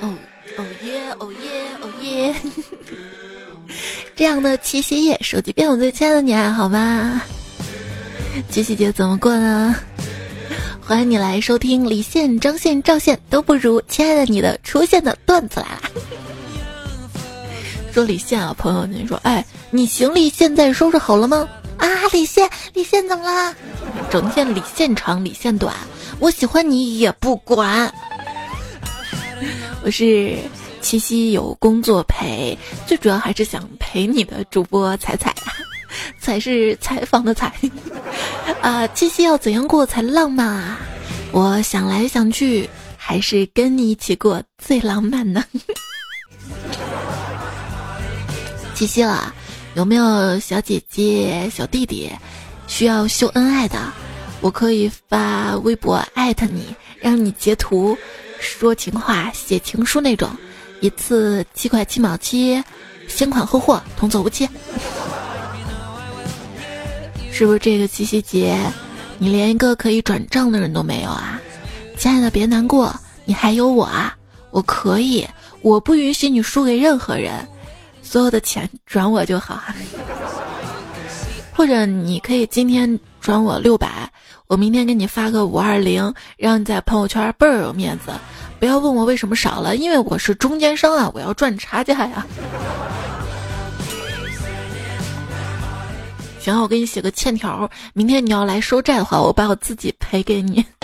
哦哦耶哦耶哦耶！这样的七夕夜，手机边我最亲爱的你还好吗？七夕节怎么过呢？欢迎你来收听李现、张现、赵现都不如亲爱的你的出现的段子来啦！说李现啊，朋友，你说，哎，你行李现在收拾好了吗？啊，李现，李现怎么啦？整天李现长，李现短，我喜欢你也不管。我是七夕有工作陪，最主要还是想陪你的主播彩彩，才是采访的采。啊，七夕要怎样过才浪漫啊？我想来想去，还是跟你一起过最浪漫呢。七夕了，有没有小姐姐、小弟弟需要秀恩爱的？我可以发微博艾特你，让你截图。说情话、写情书那种，一次七块七毛七，先款后货，童叟无欺。是不是这个七夕节，你连一个可以转账的人都没有啊？亲爱的，别难过，你还有我啊！我可以，我不允许你输给任何人，所有的钱转我就好。或者你可以今天转我六百。我明天给你发个五二零，让你在朋友圈倍儿有面子。不要问我为什么少了，因为我是中间商啊，我要赚差价呀。行，我给你写个欠条，明天你要来收债的话，我把我自己赔给你。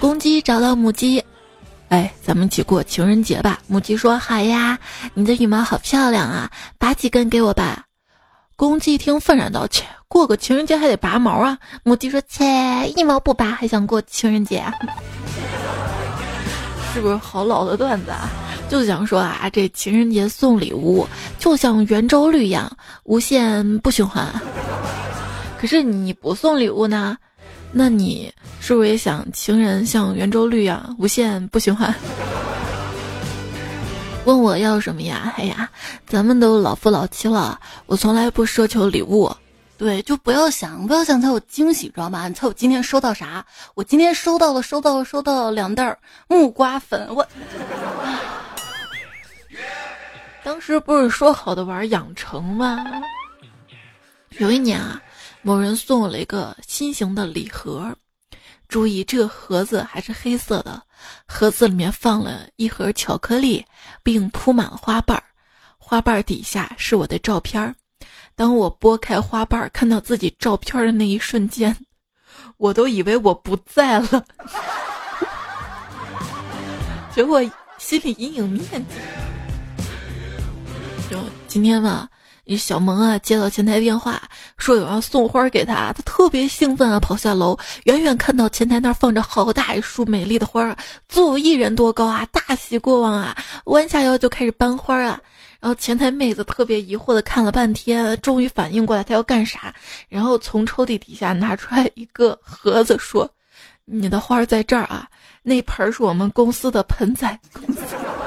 公鸡找到母鸡，哎，咱们一起过情人节吧。母鸡说：“好呀，你的羽毛好漂亮啊，拔几根给我吧。”公鸡一听，愤然道：“切，过个情人节还得拔毛啊！”母鸡说：“切，一毛不拔还想过情人节？啊是不是好老的段子啊？就想说啊，这情人节送礼物就像圆周率一样，无限不循环。可是你不送礼物呢？那你是不是也想情人像圆周率一样无限不循环？”问我要什么呀？哎呀，咱们都老夫老妻了，我从来不奢求礼物。对，就不要想，不要想才有惊喜，知道吗？你猜我今天收到啥？我今天收到了，收到了，收到了两袋木瓜粉。我 当时不是说好的玩养成吗？有一年啊，某人送我了一个心形的礼盒。注意，这个盒子还是黑色的，盒子里面放了一盒巧克力，并铺满了花瓣儿，花瓣儿底下是我的照片儿。当我拨开花瓣儿，看到自己照片的那一瞬间，我都以为我不在了，结果心理阴影面积。就今天吧。小萌啊，接到前台电话，说有人送花给他，他特别兴奋啊，跑下楼，远远看到前台那儿放着好大一束美丽的花，足有一人多高啊，大喜过望啊，弯下腰就开始搬花啊。然后前台妹子特别疑惑的看了半天，终于反应过来他要干啥，然后从抽屉底下拿出来一个盒子，说：“你的花在这儿啊，那盆是我们公司的盆栽。”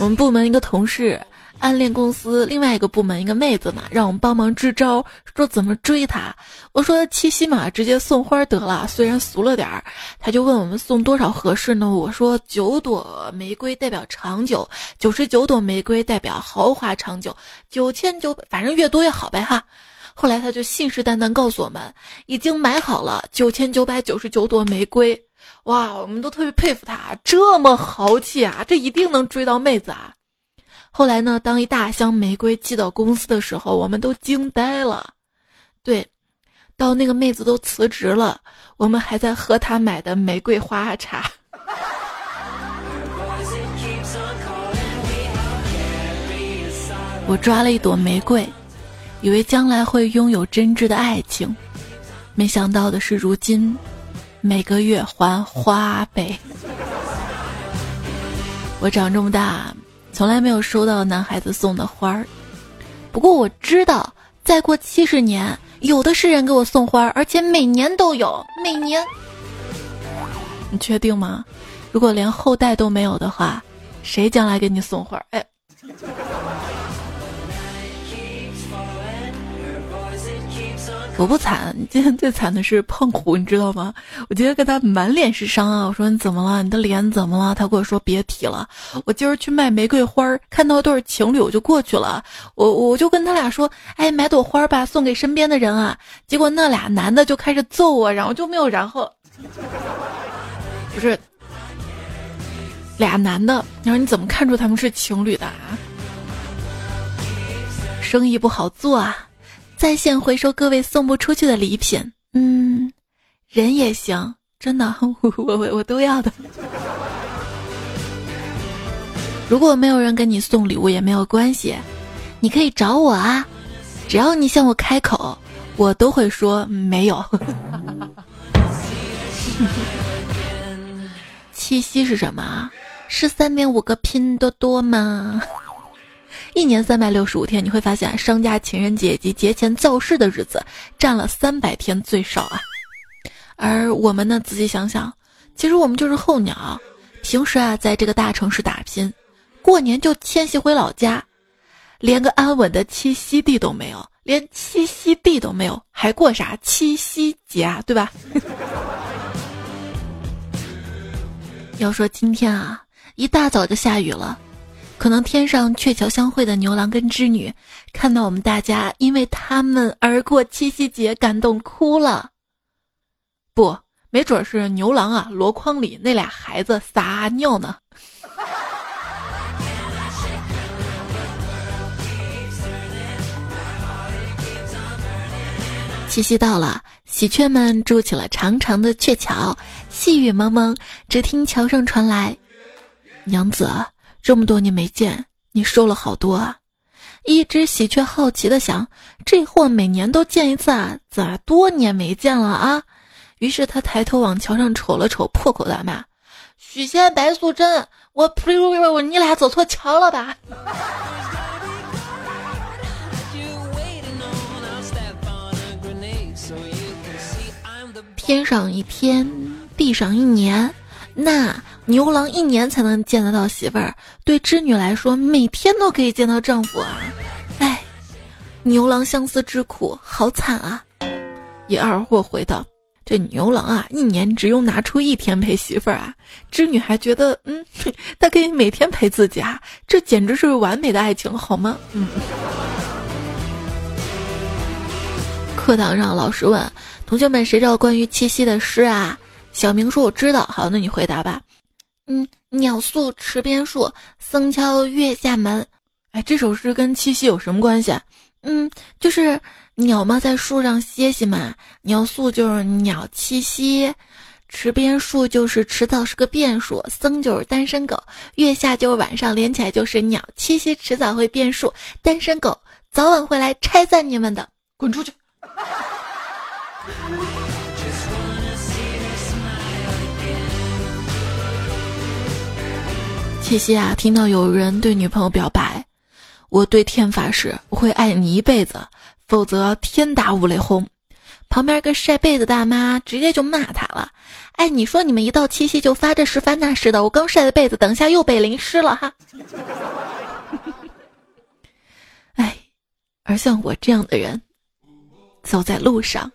我们部门一个同事暗恋公司另外一个部门一个妹子嘛，让我们帮忙支招，说怎么追她。我说七夕嘛，直接送花得了，虽然俗了点儿。他就问我们送多少合适呢？我说九朵玫瑰代表长久，九十九朵玫瑰代表豪华长久，九千九百，反正越多越好呗哈。后来他就信誓旦旦告诉我们，已经买好了九千九百九十九朵玫瑰。哇，我们都特别佩服他，这么豪气啊！这一定能追到妹子啊！后来呢，当一大箱玫瑰寄到公司的时候，我们都惊呆了。对，到那个妹子都辞职了，我们还在喝她买的玫瑰花茶。我抓了一朵玫瑰，以为将来会拥有真挚的爱情，没想到的是，如今。每个月还花呗。我长这么大，从来没有收到男孩子送的花儿。不过我知道，再过七十年，有的是人给我送花，而且每年都有。每年，你确定吗？如果连后代都没有的话，谁将来给你送花？哎。我不惨，今天最惨的是胖虎，你知道吗？我今天跟他满脸是伤啊！我说你怎么了？你的脸怎么了？他跟我说别提了。我今儿去卖玫瑰花，看到一对情侣，我就过去了。我我就跟他俩说，哎，买朵花吧，送给身边的人啊。结果那俩男的就开始揍我，然后就没有然后。不是，俩男的，你说你怎么看出他们是情侣的啊？生意不好做啊。在线回收各位送不出去的礼品，嗯，人也行，真的，我我我都要的。如果没有人给你送礼物也没有关系，你可以找我啊，只要你向我开口，我都会说没有。七夕是什么？是三点五个拼多多吗？一年三百六十五天，你会发现商家情人节及节前造势的日子占了三百天最少啊。而我们呢，仔细想想，其实我们就是候鸟，平时啊在这个大城市打拼，过年就迁徙回老家，连个安稳的栖息地都没有，连栖息地都没有，还过啥七夕节啊？对吧？要说今天啊，一大早就下雨了。可能天上鹊桥相会的牛郎跟织女，看到我们大家因为他们而过七夕节，感动哭了。不，没准是牛郎啊，箩筐里那俩孩子撒尿呢。七夕到了，喜鹊们筑起了长长的鹊桥，细雨蒙蒙，只听桥上传来：“娘子。”这么多年没见，你瘦了好多啊！一只喜鹊好奇的想：这货每年都见一次啊，咋多年没见了啊？于是他抬头往桥上瞅了瞅，破口大骂：“许仙、白素贞，我呸！我你俩走错桥了吧？” 天上一天，地上一年，那。牛郎一年才能见得到媳妇儿，对织女来说，每天都可以见到丈夫啊！哎，牛郎相思之苦，好惨啊！一二货回道：“这牛郎啊，一年只用拿出一天陪媳妇儿啊，织女还觉得，嗯，他可以每天陪自己啊，这简直是完美的爱情，好吗？”嗯。课堂上，老师问同学们：“谁知道关于七夕的诗啊？”小明说：“我知道。”好，那你回答吧。嗯，鸟宿池边树，僧敲月下门。哎，这首诗跟七夕有什么关系？嗯，就是鸟嘛，在树上歇息嘛。鸟宿就是鸟栖息，池边树就是迟早是个变数。僧就是单身狗，月下就是晚上，连起来就是鸟栖息，迟早会变数。单身狗早晚会来拆散你们的，滚出去！七夕啊，听到有人对女朋友表白，我对天发誓，我会爱你一辈子，否则天打五雷轰。旁边个晒被子大妈直接就骂他了，哎，你说你们一到七夕就发这时发那时的，我刚晒的被子，等下又被淋湿了哈。哎，而像我这样的人，走在路上，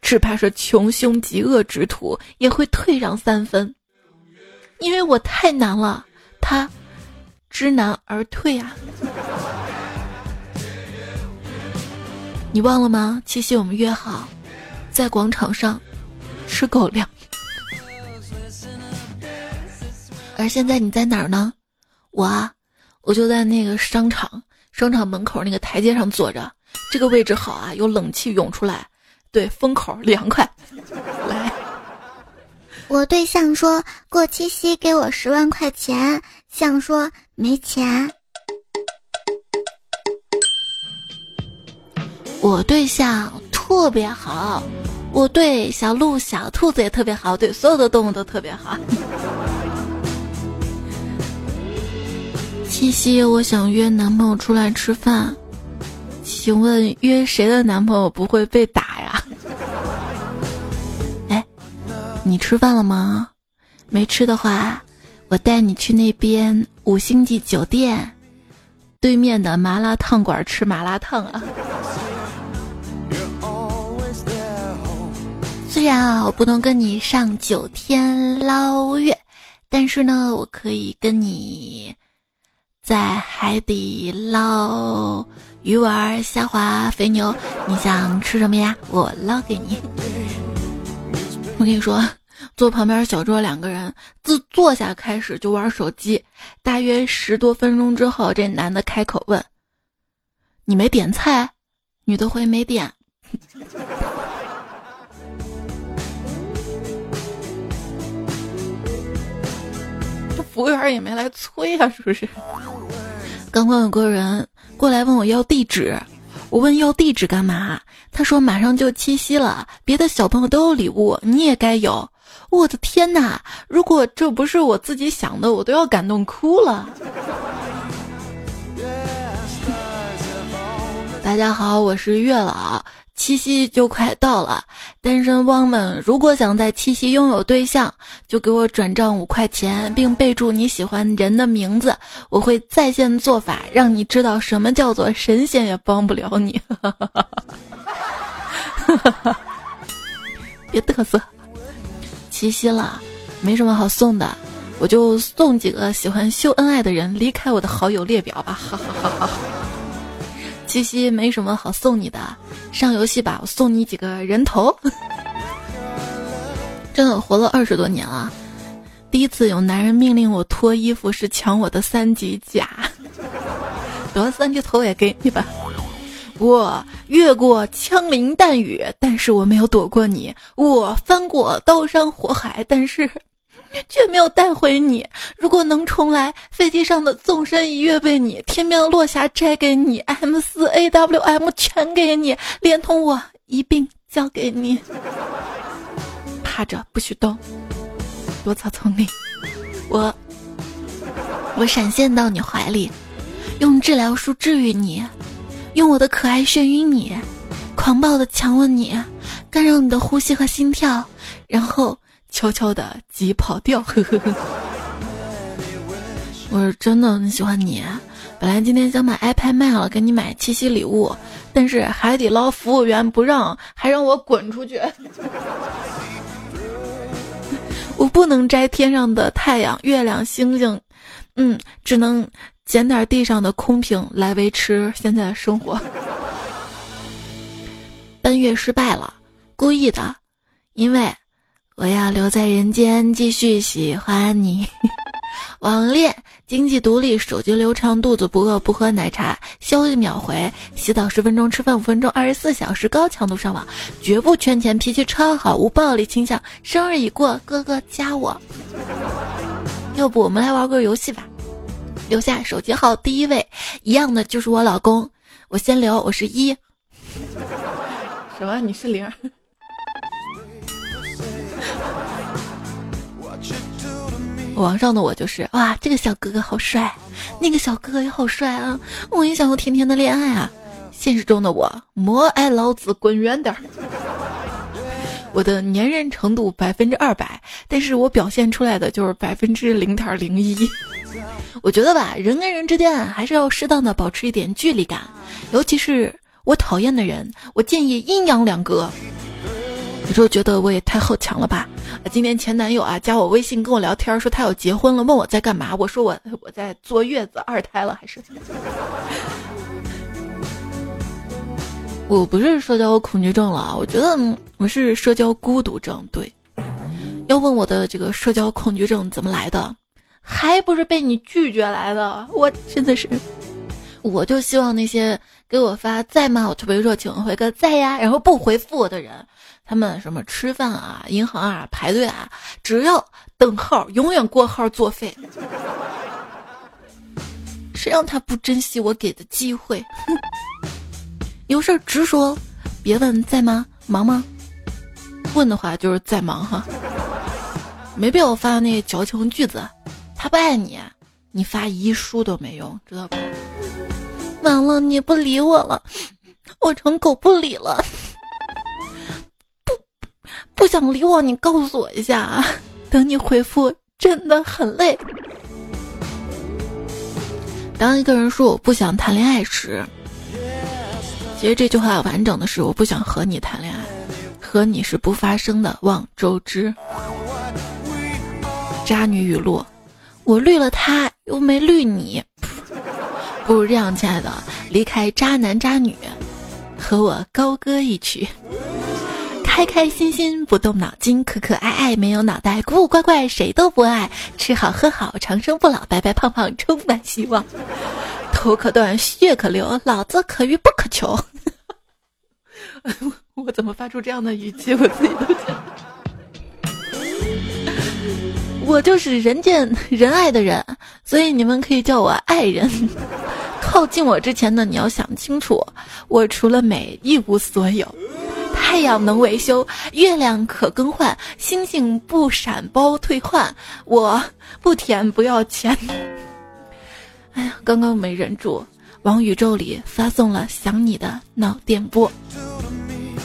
只怕是穷凶极恶之徒也会退让三分，因为我太难了。他知难而退啊！你忘了吗？七夕我们约好在广场上吃狗粮，而现在你在哪儿呢？我啊，我就在那个商场，商场门口那个台阶上坐着，这个位置好啊，有冷气涌出来，对，风口凉快，来。我对象说过七夕给我十万块钱，想说没钱。我对象特别好，我对小鹿、小兔子也特别好，对所有的动物都特别好。七夕，我想约男朋友出来吃饭，请问约谁的男朋友不会被打呀？哎你吃饭了吗？没吃的话，我带你去那边五星级酒店对面的麻辣烫馆吃麻辣烫啊！虽然啊，我不能跟你上九天捞月，但是呢，我可以跟你在海底捞鱼丸、虾滑、肥牛。你想吃什么呀？我捞给你。我跟你说，坐旁边小桌两个人，自坐下开始就玩手机，大约十多分钟之后，这男的开口问：“你没点菜？”女的回：“没点。”这服务员也没来催啊，是不是？刚刚有个人过来问我要地址，我问要地址干嘛？他说马上就七夕了，别的小朋友都有礼物，你也该有。我的天哪！如果这不是我自己想的，我都要感动哭了。大家好，我是月老。七夕就快到了，单身汪们如果想在七夕拥有对象，就给我转账五块钱，并备注你喜欢人的名字，我会在线做法，让你知道什么叫做神仙也帮不了你。别嘚瑟，七夕了，没什么好送的，我就送几个喜欢秀恩爱的人离开我的好友列表吧。哈哈哈哈。七夕没什么好送你的，上游戏吧，我送你几个人头。真的活了二十多年了，第一次有男人命令我脱衣服是抢我的三级甲，得了三级头也给你吧。我越过枪林弹雨，但是我没有躲过你；我翻过刀山火海，但是。却没有带回你。如果能重来，飞机上的纵身一跃被你，天边的落霞摘给你，M 四 A W M 全给你，连同我一并交给你。趴着不许动，躲草丛里。我，我闪现到你怀里，用治疗术治愈你，用我的可爱眩晕你，狂暴的强吻你，干扰你的呼吸和心跳，然后。悄悄的急跑掉，呵呵呵。我是真的很喜欢你，本来今天想把 iPad 卖了给你买七夕礼物，但是海底捞服务员不让，还让我滚出去。我不能摘天上的太阳、月亮、星星，嗯，只能捡点地上的空瓶来维持现在的生活。奔月失败了，故意的，因为。我要留在人间，继续喜欢你。网恋，经济独立，手机流畅，肚子不饿，不喝奶茶，消息秒回，洗澡十分钟，吃饭五分钟，二十四小时高强度上网，绝不圈钱，脾气超好，无暴力倾向。生日已过，哥哥加我。要不我们来玩个游戏吧？留下手机号第一位，一样的就是我老公。我先留，我是一。什么？你是零？网上的我就是哇，这个小哥哥好帅，那个小哥哥也好帅啊！我也想要甜甜的恋爱啊！现实中的我，摩爱老子滚远点儿！我的粘人程度百分之二百，但是我表现出来的就是百分之零点零一。我觉得吧，人跟人之间还是要适当的保持一点距离感，尤其是我讨厌的人，我建议阴阳两隔。有时候觉得我也太好强了吧？今天前男友啊加我微信跟我聊天，说他要结婚了，问我在干嘛。我说我我在坐月子，二胎了还是？我不是社交恐惧症了，我觉得我是社交孤独症。对，要问我的这个社交恐惧症怎么来的，还不是被你拒绝来的？我真的是，我就希望那些给我发在吗？我特别热情，回个在呀，然后不回复我的人。他们什么吃饭啊、银行啊、排队啊，只要等号，永远过号作废。谁让他不珍惜我给的机会？有事直说，别问在吗？忙吗？问的话就是在忙哈。没必要发那矫情句子。他不爱你，你发遗书都没用，知道吧？完了，你不理我了，我成狗不理了。不不想理我，你告诉我一下啊！等你回复，真的很累。当一个人说我不想谈恋爱时，其实这句话完整的是我不想和你谈恋爱。和你是不发生的。望周知。渣女语录：我绿了他，又没绿你。不如这样，亲爱的，离开渣男渣女，和我高歌一曲。开开心心不动脑筋，可可爱爱没有脑袋，古古怪怪谁都不爱，吃好喝好长生不老，白白胖胖充满希望，头可断血可流，老子可遇不可求。我怎么发出这样的语气？我自己都觉得，我就是人见人爱的人，所以你们可以叫我爱人。靠近我之前呢，你要想清楚，我除了美一无所有。太阳能维修，月亮可更换，星星不闪包退换，我不甜不要钱。哎呀，刚刚没忍住，往宇宙里发送了想你的脑电波。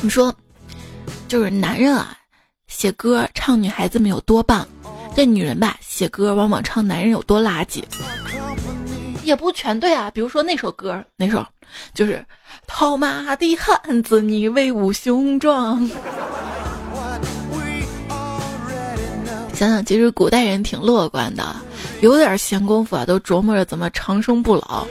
你说，就是男人啊，写歌唱女孩子们有多棒，这女人吧，写歌往往唱男人有多垃圾。也不全对啊，比如说那首歌，那首就是“套马的汉子，你威武雄壮”。想想，其实古代人挺乐观的，有点闲工夫啊，都琢磨着怎么长生不老。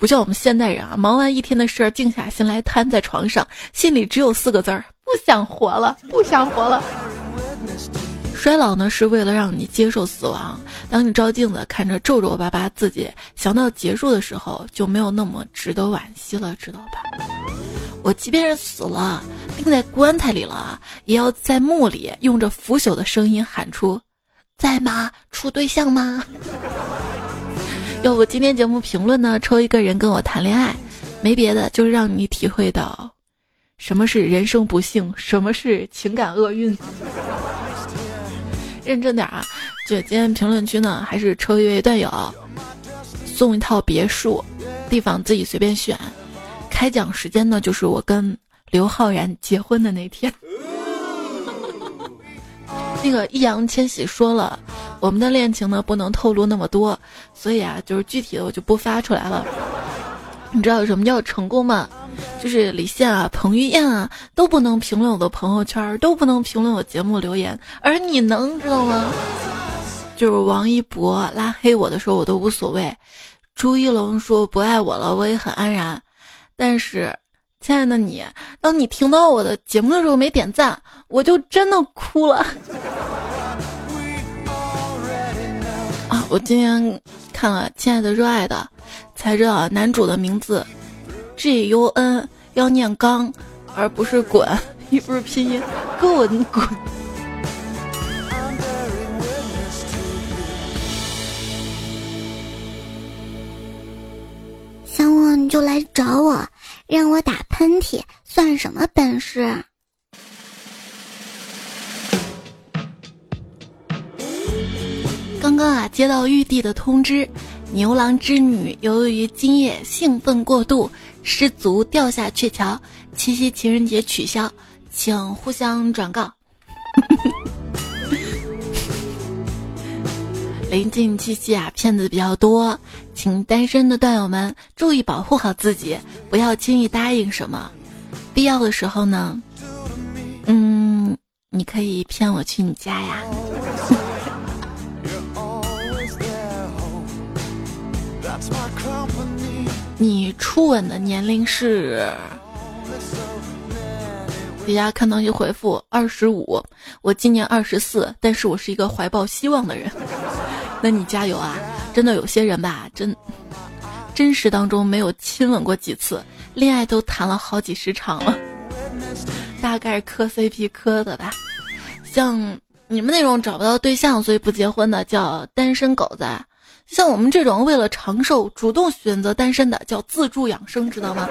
不像我们现代人啊，忙完一天的事儿，静下心来瘫在床上，心里只有四个字儿：不想活了，不想活了。衰老呢，是为了让你接受死亡。当你照镜子看着皱皱巴巴自己，想到结束的时候，就没有那么值得惋惜了，知道吧？我即便是死了，钉在棺材里了，也要在墓里用着腐朽的声音喊出：“在吗？处对象吗？”要不今天节目评论呢？抽一个人跟我谈恋爱，没别的，就是让你体会到什么是人生不幸，什么是情感厄运。认真点啊！就今天评论区呢，还是抽一位段友，送一套别墅，地方自己随便选。开奖时间呢，就是我跟刘昊然结婚的那天。那个易烊千玺说了，我们的恋情呢不能透露那么多，所以啊，就是具体的我就不发出来了。你知道什么叫成功吗？就是李现啊、彭于晏啊都不能评论我的朋友圈，都不能评论我节目留言，而你能知道吗？就是王一博拉黑我的时候，我都无所谓；朱一龙说不爱我了，我也很安然。但是，亲爱的你，当你听到我的节目的时候没点赞，我就真的哭了。啊，我今天看了《亲爱的热爱的》，才知道男主的名字。G U N 要念刚，而不是滚，一不是拼音，滚滚。想我你就来找我，让我打喷嚏算什么本事？刚刚啊，接到玉帝的通知，牛郎织女由于今夜兴奋过度。失足掉下鹊桥，七夕情人节取消，请互相转告。临近七夕啊，骗子比较多，请单身的段友们注意保护好自己，不要轻易答应什么。必要的时候呢，嗯，你可以骗我去你家呀。你初吻的年龄是？底下看到一回复二十五，我今年二十四，但是我是一个怀抱希望的人。那你加油啊！真的有些人吧，真真实当中没有亲吻过几次，恋爱都谈了好几十场了，大概是磕 CP 磕的吧。像你们那种找不到对象所以不结婚的，叫单身狗子。像我们这种为了长寿主动选择单身的，叫自助养生，知道吗？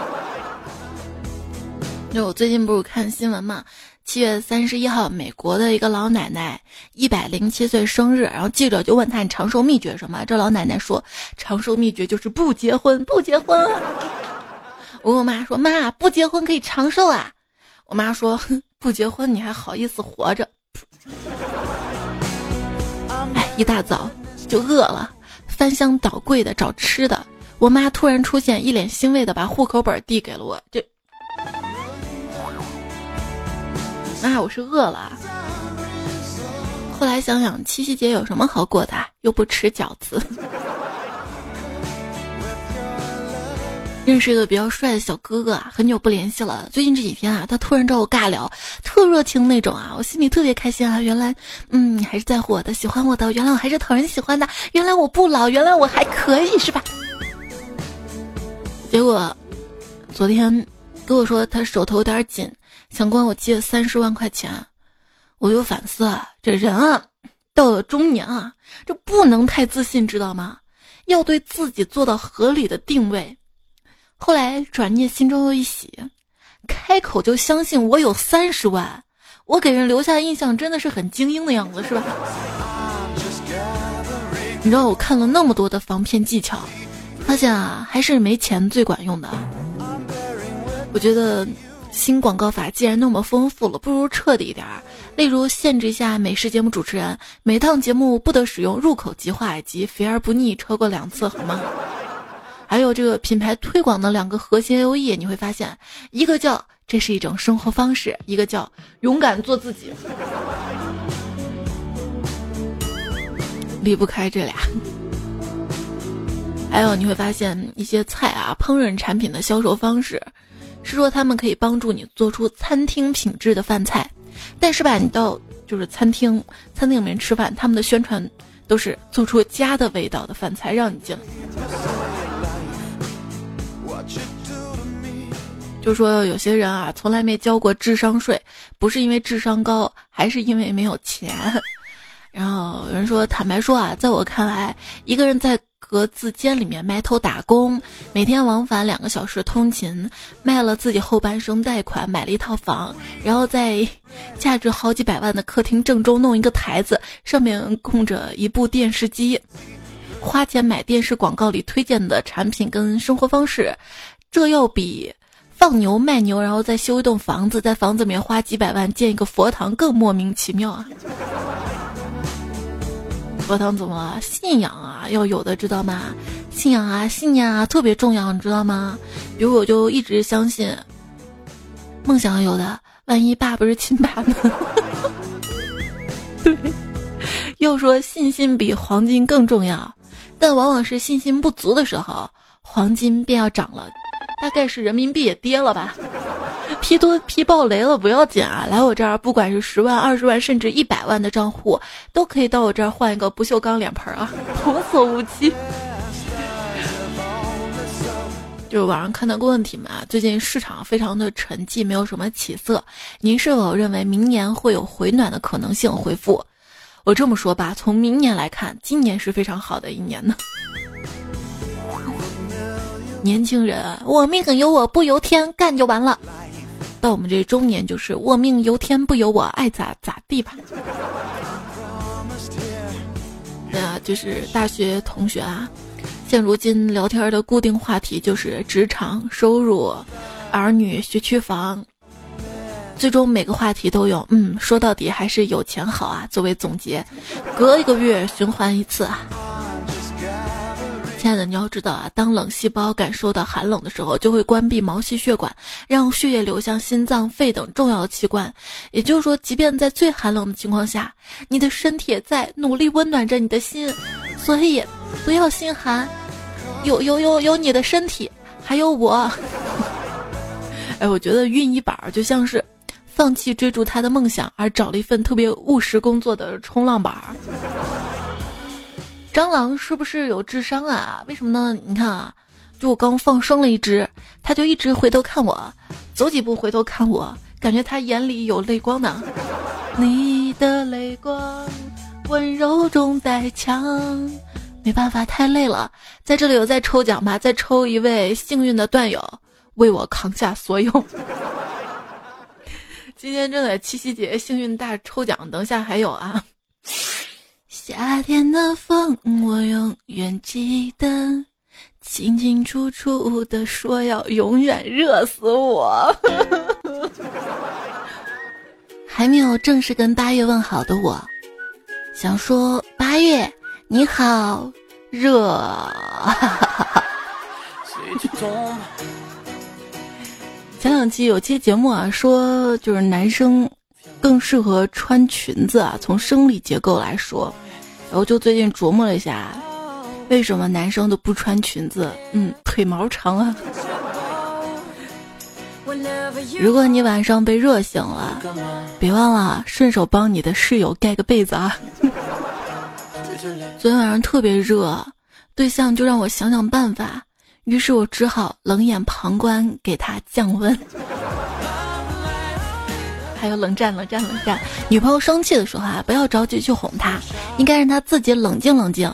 就我最近不是看新闻嘛，七月三十一号，美国的一个老奶奶一百零七岁生日，然后记者就问她你长寿秘诀什么？这老奶奶说长寿秘诀就是不结婚，不结婚。我跟我妈说妈，不结婚可以长寿啊。我妈说不结婚你还好意思活着？哎，一大早就饿了。翻箱倒柜的找吃的，我妈突然出现，一脸欣慰的把户口本递给了我。这那我是饿了。后来想想，七夕节有什么好过的？又不吃饺子。认识一个比较帅的小哥哥啊，很久不联系了。最近这几天啊，他突然找我尬聊，特热情那种啊，我心里特别开心啊。原来，嗯，还是在乎我的，喜欢我的。原来我还是讨人喜欢的。原来我不老，原来我还可以，是吧？结果，昨天跟我说他手头有点紧，想管我借三十万块钱。我就反思啊，这人啊，到了中年啊，这不能太自信，知道吗？要对自己做到合理的定位。后来转念，心中又一喜，开口就相信我有三十万，我给人留下印象真的是很精英的样子，是吧？你知道我看了那么多的防骗技巧，发现啊，还是没钱最管用的。我觉得新广告法既然那么丰富了，不如彻底一点儿，例如限制一下美食节目主持人每档节目不得使用入口即化以及肥而不腻超过两次，好吗？还有这个品牌推广的两个核心优异，你会发现，一个叫这是一种生活方式，一个叫勇敢做自己，离不开这俩。还有你会发现一些菜啊，烹饪产品的销售方式，是说他们可以帮助你做出餐厅品质的饭菜，但是吧，你到就是餐厅餐厅里面吃饭，他们的宣传都是做出家的味道的饭菜让你进来。就说有些人啊，从来没交过智商税，不是因为智商高，还是因为没有钱。然后有人说，坦白说啊，在我看来，一个人在格子间里面埋头打工，每天往返两个小时通勤，卖了自己后半生贷款，买了一套房，然后在价值好几百万的客厅正中弄一个台子，上面供着一部电视机，花钱买电视广告里推荐的产品跟生活方式，这要比。放牛卖牛，然后再修一栋房子，在房子里面花几百万建一个佛堂，更莫名其妙啊！佛堂怎么了？信仰啊，要有的知道吗？信仰啊，信念啊，特别重要，你知道吗？比如我就一直相信，梦想有的，万一爸不是亲爸呢？对，要说信心比黄金更重要，但往往是信心不足的时候，黄金便要涨了。大概是人民币也跌了吧，批多批爆雷了不要紧啊，来我这儿不管是十万、二十万，甚至一百万的账户，都可以到我这儿换一个不锈钢脸盆啊，童叟无欺。就是网上看到个问题嘛，最近市场非常的沉寂，没有什么起色，您是否认为明年会有回暖的可能性？回复我这么说吧，从明年来看，今年是非常好的一年呢。年轻人，我命由我不由天，干就完了。到我们这中年，就是我命由天不由我，爱咋咋地吧。对啊，就是大学同学啊，现如今聊天的固定话题就是职场、收入、儿女、学区房，最终每个话题都有，嗯，说到底还是有钱好啊。作为总结，隔一个月循环一次啊。亲爱的，你要知道啊，当冷细胞感受到寒冷的时候，就会关闭毛细血管，让血液流向心脏、肺等重要的器官。也就是说，即便在最寒冷的情况下，你的身体也在努力温暖着你的心。所以，不要心寒，有有有有你的身体，还有我。哎，我觉得熨衣板就像是放弃追逐他的梦想，而找了一份特别务实工作的冲浪板。蟑螂是不是有智商啊？为什么呢？你看啊，就我刚放生了一只，它就一直回头看我，走几步回头看我，感觉它眼里有泪光呢。你的泪光，温柔中带强。没办法，太累了，在这里我再抽奖吧，再抽一位幸运的段友，为我扛下所有。今天正在七夕节幸运大抽奖，等下还有啊。夏天的风，我永远记得，清清楚楚的说要永远热死我。还没有正式跟八月问好的我，想说八月你好热。前两期有期节目啊，说就是男生更适合穿裙子啊。从生理结构来说，然后就最近琢磨了一下，为什么男生都不穿裙子？嗯，腿毛长啊。如果你晚上被热醒了，别忘了顺手帮你的室友盖个被子啊。昨天晚上特别热，对象就让我想想办法，于是我只好冷眼旁观，给他降温。还有冷战，冷战，冷战。女朋友生气的时候啊，不要着急去哄她，应该让她自己冷静冷静，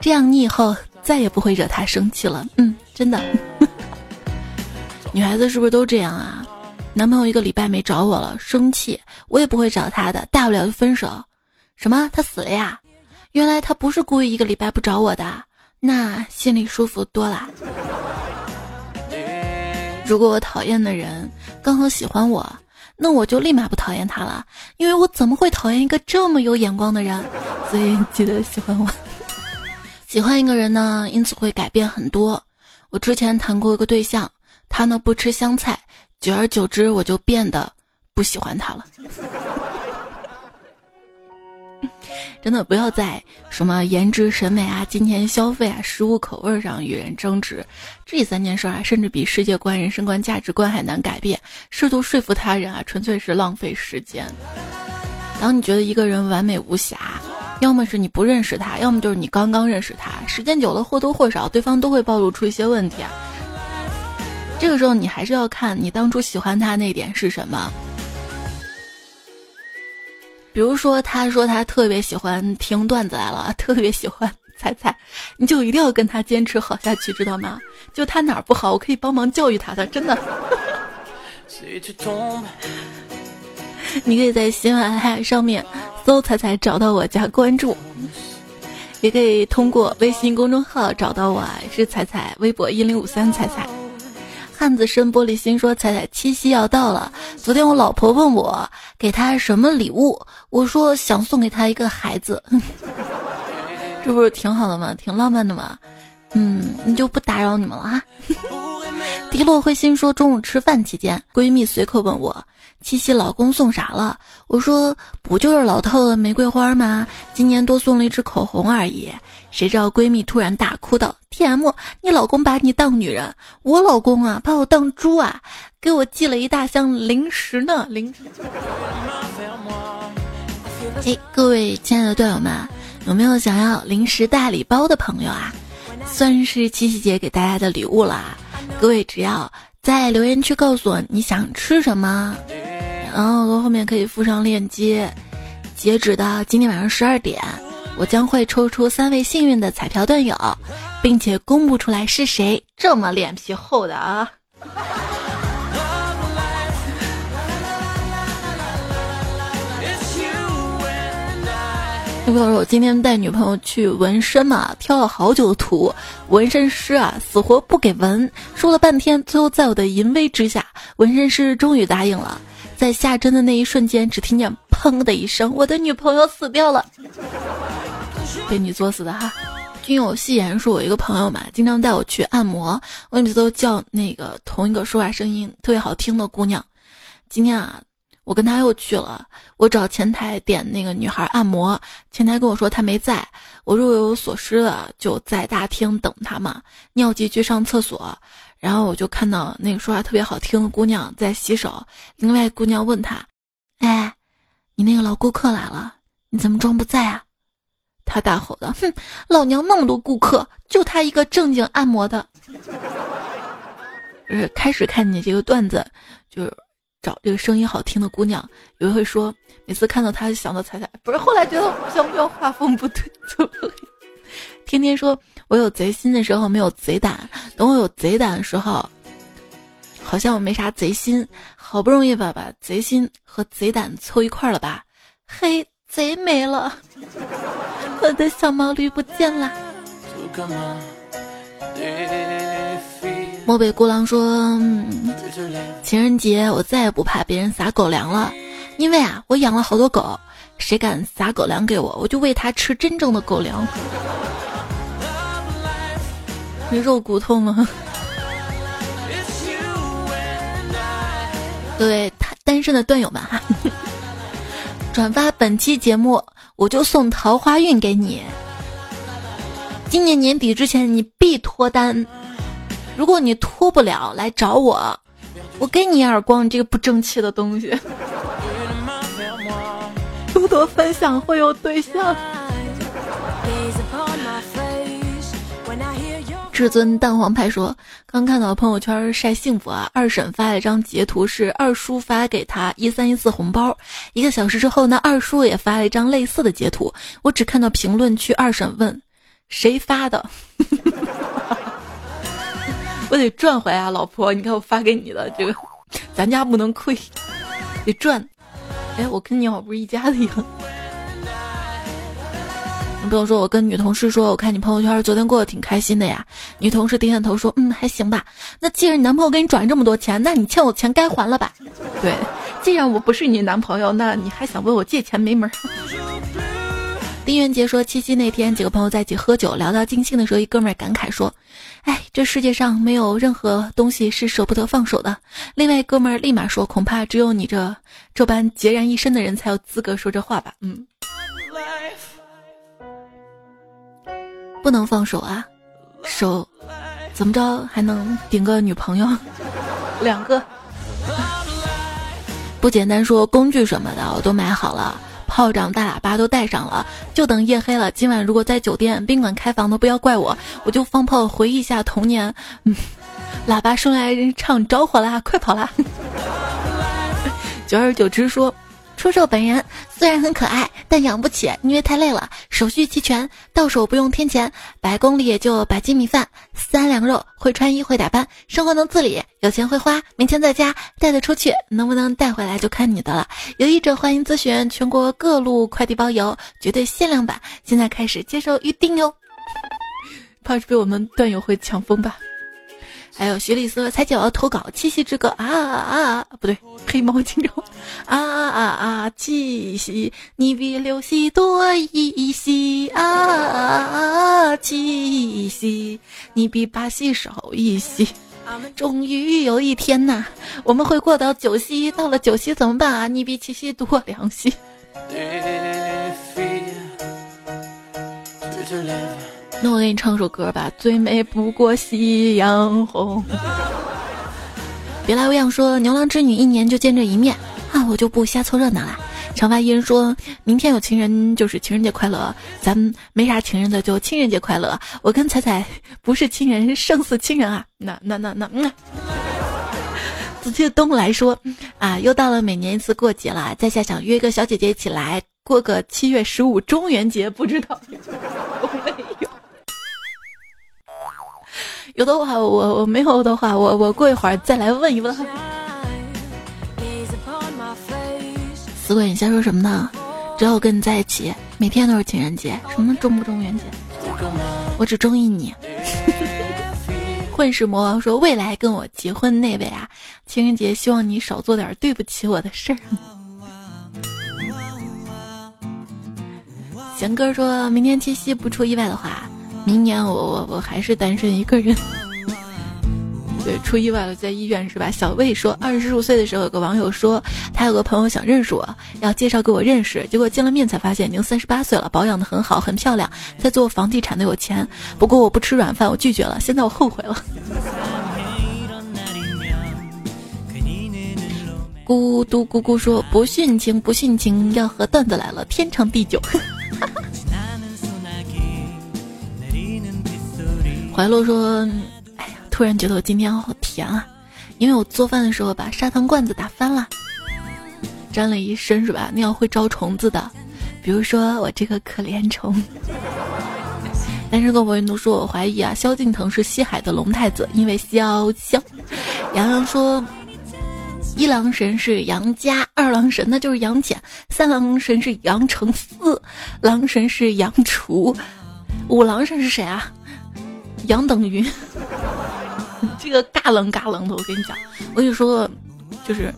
这样你以后再也不会惹她生气了。嗯，真的。女孩子是不是都这样啊？男朋友一个礼拜没找我了，生气，我也不会找他的，大不了就分手。什么？他死了呀？原来他不是故意一个礼拜不找我的，那心里舒服多了。如果我讨厌的人刚好喜欢我。那我就立马不讨厌他了，因为我怎么会讨厌一个这么有眼光的人？所以记得喜欢我。喜欢一个人呢，因此会改变很多。我之前谈过一个对象，他呢不吃香菜，久而久之我就变得不喜欢他了。真的不要在什么颜值、审美啊、金钱消费啊、食物口味上与人争执，这三件事啊，甚至比世界观、人生观、价值观还难改变。试图说服他人啊，纯粹是浪费时间。当你觉得一个人完美无瑕，要么是你不认识他，要么就是你刚刚认识他。时间久了，或多或少对方都会暴露出一些问题啊。这个时候，你还是要看你当初喜欢他那点是什么。比如说，他说他特别喜欢听段子来了，特别喜欢猜猜，你就一定要跟他坚持好下去，知道吗？就他哪儿不好，我可以帮忙教育他的，真的。你可以在喜马拉雅上面搜“彩彩”，找到我加关注，也可以通过微信公众号找到我，是彩彩，微博一零五三彩彩。汉子深玻璃心说：“彩彩，七夕要到了。昨天我老婆问我给她什么礼物，我说想送给她一个孩子，这不是挺好的吗？挺浪漫的吗？嗯，你就不打扰你们了哈。”迪洛灰心说：“中午吃饭期间，闺蜜随口问我。”七夕老公送啥了？我说不就是老套的玫瑰花吗？今年多送了一支口红而已。谁知道闺蜜突然大哭道：“T M，你老公把你当女人，我老公啊把我当猪啊，给我寄了一大箱零食呢。”零食。哎，各位亲爱的段友们，有没有想要零食大礼包的朋友啊？算是七夕节给大家的礼物啦。各位只要在留言区告诉我你想吃什么。然后后面可以附上链接，截止到今天晚上十二点，我将会抽出三位幸运的彩票段友，并且公布出来是谁。这么脸皮厚的啊！你比如说，我今天带女朋友去纹身嘛，挑了好久的图，纹身师啊死活不给纹，说了半天，最后在我的淫威之下，纹身师终于答应了。在下针的那一瞬间，只听见“砰”的一声，我的女朋友死掉了，被你作死的哈。君有戏言说，我一个朋友嘛，经常带我去按摩，我每次都叫那个同一个说话声音特别好听的姑娘。今天啊，我跟他又去了，我找前台点那个女孩按摩，前台跟我说他没在，我若有所失的，就在大厅等他嘛，尿急去上厕所。然后我就看到那个说话特别好听的姑娘在洗手，另外姑娘问他：“哎，你那个老顾客来了，你怎么装不在啊？”他大吼道：“哼，老娘那么多顾客，就他一个正经按摩的。”呃，开始看你这个段子，就是找这个声音好听的姑娘，有人会说，每次看到他就想到彩彩，不是，后来觉得像不要画风不对，怎么天天说。我有贼心的时候没有贼胆，等我有贼胆的时候，好像我没啥贼心。好不容易把把贼心和贼胆凑一块了吧？嘿，贼没了，我的小毛驴不见了。漠北孤狼说：“情人节我再也不怕别人撒狗粮了，因为啊，我养了好多狗，谁敢撒狗粮给我，我就喂它吃真正的狗粮。”肉骨头吗？各位单单身的段友们哈，转发本期节目，我就送桃花运给你。今年年底之前你必脱单，如果你脱不了，来找我，我给你一耳光，你这个不争气的东西。多多分享会有对象。至尊蛋黄派说：“刚看到朋友圈晒幸福啊，二婶发了一张截图，是二叔发给他一三一四红包。一个小时之后呢，二叔也发了一张类似的截图。我只看到评论区二婶问谁发的，我得赚回来啊，老婆，你看我发给你的这个，咱家不能亏，得赚。哎，我跟你好不是一家的样。”你不用说，我跟女同事说，我看你朋友圈昨天过得挺开心的呀。女同事点点头说，嗯，还行吧。那既然你男朋友给你转这么多钱，那你欠我钱该还了吧？对，既然我不是你男朋友，那你还想问我借钱没门儿。丁元杰说，七夕那天几个朋友在一起喝酒，聊到尽兴的时候，一哥们儿感慨说，哎，这世界上没有任何东西是舍不得放手的。另外哥们儿立马说，恐怕只有你这这般孑然一身的人才有资格说这话吧。嗯。不能放手啊，手怎么着还能顶个女朋友？两个不简单，说工具什么的我都买好了，炮仗、大喇叭都带上了，就等夜黑了。今晚如果在酒店宾馆开房的，不要怪我，我就放炮回忆一下童年。嗯，喇叭声来人唱着火啦，快跑啦！久而久之说。出售本人虽然很可爱，但养不起，因为太累了。手续齐全，到手不用添钱，百公里也就百斤米饭，三两肉，会穿衣会打扮，生活能自理，有钱会花，没钱在家带得出去，能不能带回来就看你的了。有意者欢迎咨询，全国各路快递包邮，绝对限量版，现在开始接受预定哟。怕是被我们段友会抢疯吧。还有徐丽斯才姐要投稿《七夕之歌》啊啊啊，不对，黑猫警长啊啊啊！七夕你比六夕多一夕啊啊啊，七夕你比八夕少一夕。终于有一天呐，我们会过到九夕，到了九夕怎么办啊？你比七夕多两夕。那我给你唱首歌吧，最美不过夕阳红。别来无恙说牛郎织女一年就见这一面啊，我就不瞎凑热闹了。长发伊人说明天有情人就是情人节快乐，咱们没啥情人的就情人节快乐。我跟彩彩不是亲人，胜似亲人啊。那那那那嗯。紫气东来说啊，又到了每年一次过节了，在下想约个小姐姐一起来过个七月十五中元节，不知道 有。的话，我我没有的话，我我过一会儿再来问一问。死鬼，你瞎说什么呢？只要我跟你在一起，每天都是情人节，什么中不中元节？我只中意你。混世魔王说：“未来跟我结婚那位啊，情人节希望你少做点对不起我的事儿。”贤哥说：“明天七夕不出意外的话。”明年我我我还是单身一个人，对，出意外了，在医院是吧？小魏说，二十五岁的时候，有个网友说他有个朋友想认识我，要介绍给我认识，结果见了面才发现已经三十八岁了，保养的很好，很漂亮，在做房地产的有钱。不过我不吃软饭，我拒绝了。现在我后悔了。咕嘟咕咕说不殉情不殉情，要和段子来了，天长地久。怀洛说：“哎呀，突然觉得我今天好甜啊，因为我做饭的时候把砂糖罐子打翻了，沾了一身是吧？那样会招虫子的，比如说我这个可怜虫。”单身狗博云都说：“我怀疑啊，萧敬腾是西海的龙太子，因为萧萧。”洋洋说：“一郎神是杨家，二郎神那就是杨戬，三郎神是杨承四，郎神是杨楚，五郎神是谁啊？”杨等于 这个嘎楞嘎楞的，我跟你讲，我跟你说，就是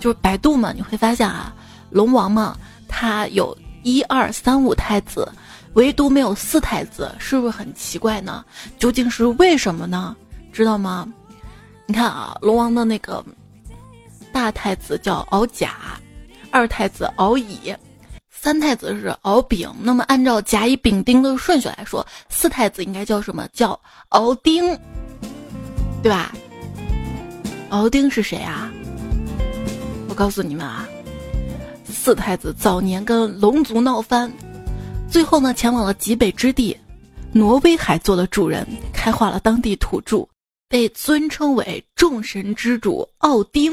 就是百度嘛，你会发现啊，龙王嘛，他有一二三五太子，唯独没有四太子，是不是很奇怪呢？究竟是为什么呢？知道吗？你看啊，龙王的那个大太子叫敖甲，二太子敖乙，三太子是敖丙。那么按照甲乙丙丁的顺序来说，四太子应该叫什么？叫敖丁，对吧？敖丁是谁啊？我告诉你们啊，四太子早年跟龙族闹翻，最后呢前往了极北之地，挪威海做了主人，开化了当地土著，被尊称为众神之主奥丁。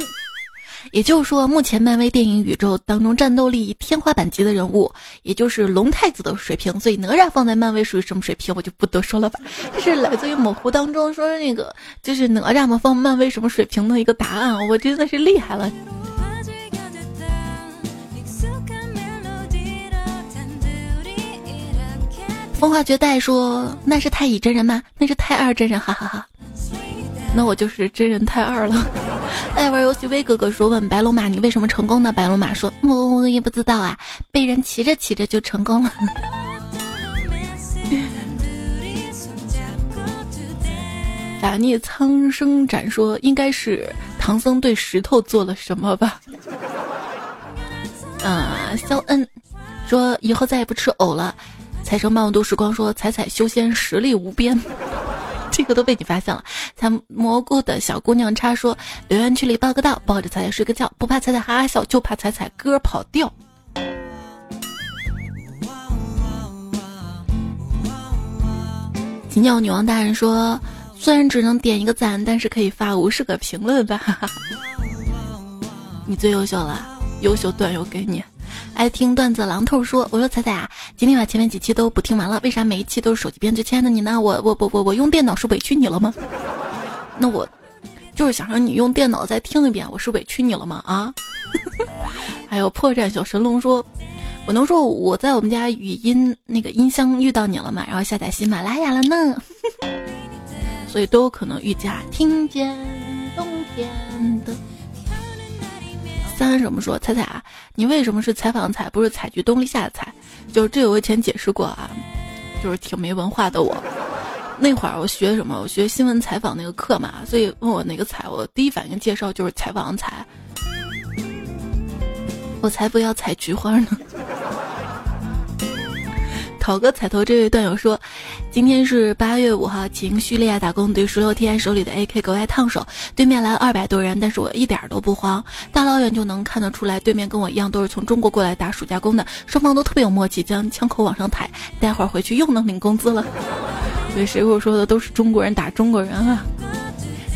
也就是说，目前漫威电影宇宙当中战斗力天花板级的人物，也就是龙太子的水平。所以哪吒放在漫威属于什么水平，我就不多说了吧。这是来自于某湖当中说那个就是哪吒嘛放漫威什么水平的一个答案，我真的是厉害了。风华绝代说那是太乙真人吗？那是太二真人，哈哈哈。那我就是真人太二了。爱玩游戏威哥哥说：“问白龙马你为什么成功呢？”白龙马说：“我也不知道啊，被人骑着骑着就成功了。”打逆苍生斩说：“应该是唐僧对石头做了什么吧？”啊，肖恩说：“以后再也不吃藕了。”财神漫度时光说：“彩彩修仙实力无边。”这个都被你发现了。采蘑菇的小姑娘插说：“留言区里报个到，抱着彩彩睡个觉，不怕彩彩哈哈笑，就怕彩彩歌跑调。”金鸟女王大人说：“虽然只能点一个赞，但是可以发五十个评论吧。”你最优秀了，优秀段友给你。爱听段子榔头说：“我说彩彩啊，今天把前面几期都补听完了，为啥每一期都是手机编辑？亲爱的你呢？我我我我我用电脑是委屈你了吗？那我就是想让你用电脑再听一遍，我是委屈你了吗？啊？还有破绽小神龙说，我能说我在我们家语音那个音箱遇到你了吗？然后下载喜马拉雅了呢，所以都有可能遇见。听见冬天的。”三什么说彩彩啊，你为什么是采访采不是采菊东篱下的采？就是这个我以前解释过啊，就是挺没文化的我。那会儿我学什么？我学新闻采访那个课嘛，所以问我哪个采，我第一反应介绍就是采访采。我才不要采菊花呢。讨个彩头，这位段友说，今天是八月五号，请叙利亚打工队十六天，手里的 AK 格外烫手。对面来了二百多人，但是我一点都不慌，大老远就能看得出来，对面跟我一样都是从中国过来打暑假工的，双方都特别有默契，将枪口往上抬，待会儿回去又能领工资了。对，谁会说的都是中国人打中国人啊？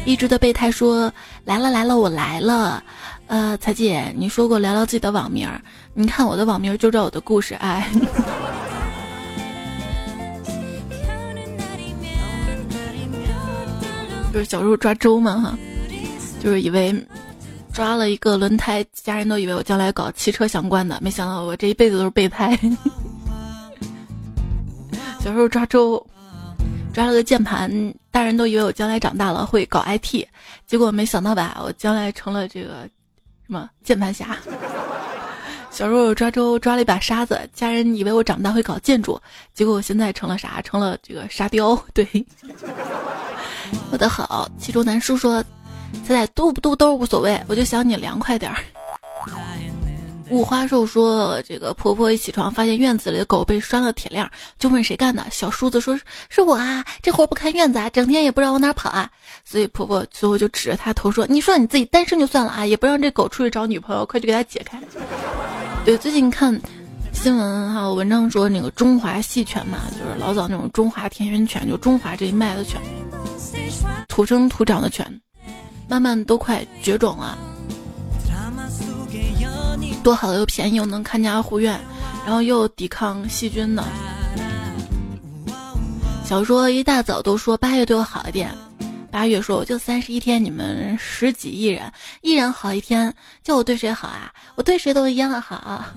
一直的备胎说来了来了，我来了。呃，彩姐，你说过聊聊自己的网名，你看我的网名就知道我的故事，哎。就是小时候抓周嘛哈，就是以为抓了一个轮胎，家人都以为我将来搞汽车相关的，没想到我这一辈子都是备胎。小时候抓周，抓了个键盘，大人都以为我将来长大了会搞 IT，结果没想到吧，我将来成了这个什么键盘侠。小时候抓周抓了一把沙子，家人以为我长大会搞建筑，结果我现在成了啥？成了这个沙雕，对。我的好，其中南叔说：“彩彩嘟不嘟都无所谓，我就想你凉快点儿。”五花兽说：“这个婆婆一起床，发现院子里的狗被拴了铁链，就问谁干的。小叔子说：是我啊，这活不看院子啊，整天也不知道往哪跑啊。所以婆婆最后就指着他头说：你说你自己单身就算了啊，也不让这狗出去找女朋友，快去给他解开。对，最近看新闻还有文章说那个中华细犬嘛，就是老早那种中华田园犬，就中华这一脉的犬。”土生土长的犬，慢慢都快绝种了。多好又便宜又能看家护院，然后又抵抗细菌的。小说一大早都说八月对我好一点，八月说我就三十一天，你们十几亿人，一人好一天，叫我对谁好啊？我对谁都一样好。啊！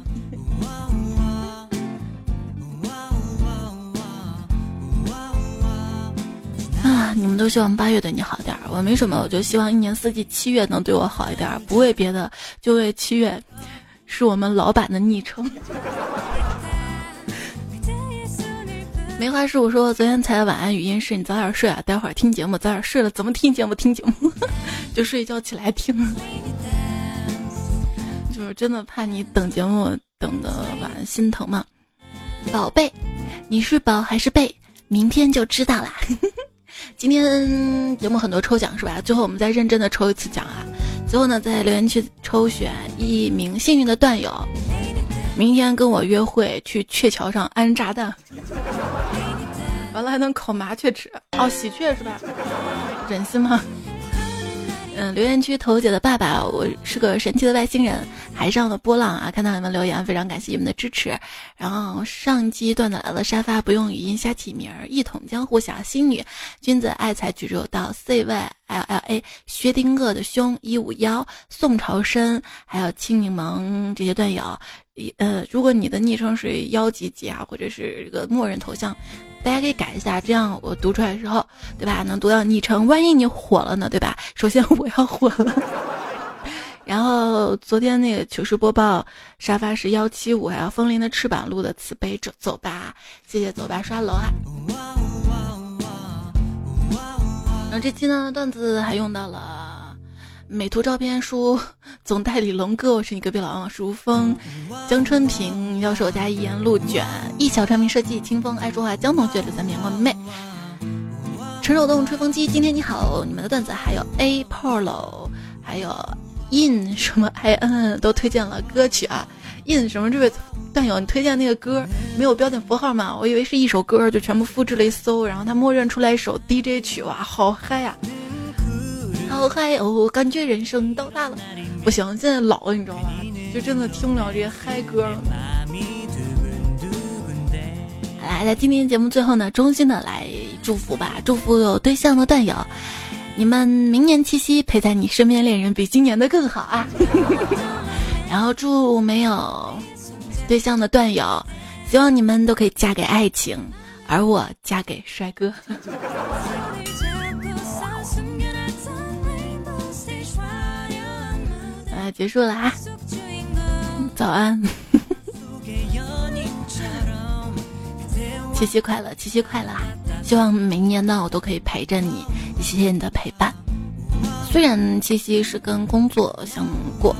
你们都希望八月对你好点儿，我没什么，我就希望一年四季七月能对我好一点儿，不为别的，就为七月是我们老板的昵称。梅花树说：“昨天才晚安语音，是你早点睡啊，待会儿听节目，早点睡了，怎么听节目？听节目 就睡觉起来听。”就是真的怕你等节目等的晚心疼嘛。宝贝，你是宝还是贝？明天就知道啦。今天节目很多抽奖是吧？最后我们再认真的抽一次奖啊！最后呢，在留言区抽选一名幸运的段友，明天跟我约会去鹊桥上安炸弹，完了还能烤麻雀吃哦，喜鹊是吧？忍心吗？嗯，留言区头姐的爸爸，我是个神奇的外星人，海上的波浪啊！看到你们留言，非常感谢你们的支持。然后上期段子来了，沙发不用语音瞎起名儿，一统江湖小仙女，君子爱财举手到 C Y L L A，薛定谔的兄一五幺，宋朝参，还有青柠檬这些段友，呃，如果你的昵称是幺几几啊，或者是这个默认头像。大家可以改一下，这样我读出来之后，对吧？能读到昵称。万一你火了呢，对吧？首先我要火了。然后昨天那个糗事播报沙发是幺七五，还有风铃的翅膀录的慈悲走走吧，谢谢走吧刷楼啊。然后这期呢段子还用到了。美图照片书 总代理龙哥，我是你隔壁老王，如风，江春平，要是我家一言鹿卷，一小产品设计，清风爱说话，江同学的三棉花妹，陈手动吹风机，今天你好，你们的段子还有 A Polo，还有 In 什么 I N 都推荐了歌曲啊，In 什么这位段友，你推荐那个歌没有标点符号吗？我以为是一首歌，就全部复制了一搜，然后他默认出来一首 DJ 曲，哇，好嗨呀！好嗨哦！感觉人生到大了，不行，现在老了，你知道吗？就真的听不了这些嗨歌了。来，在今天节目最后呢，衷心的来祝福吧，祝福有对象的段友，你们明年七夕陪在你身边恋人比今年的更好啊！然后祝没有对象的段友，希望你们都可以嫁给爱情，而我嫁给帅哥。结束了啊！早安，七夕快乐，七夕快乐！希望明年呢，我都可以陪着你，谢谢你的陪伴。虽然七夕是跟工作相过，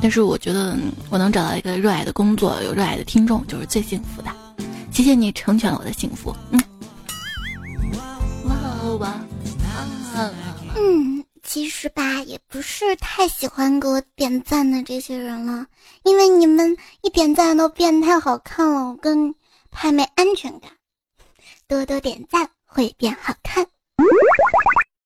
但是我觉得我能找到一个热爱的工作，有热爱的听众，就是最幸福的。谢谢你成全了我的幸福。嗯，哇哇，嗯。其实吧，也不是太喜欢给我点赞的这些人了，因为你们一点赞都变太好看了，我更怕没安全感。多多点赞会变好看。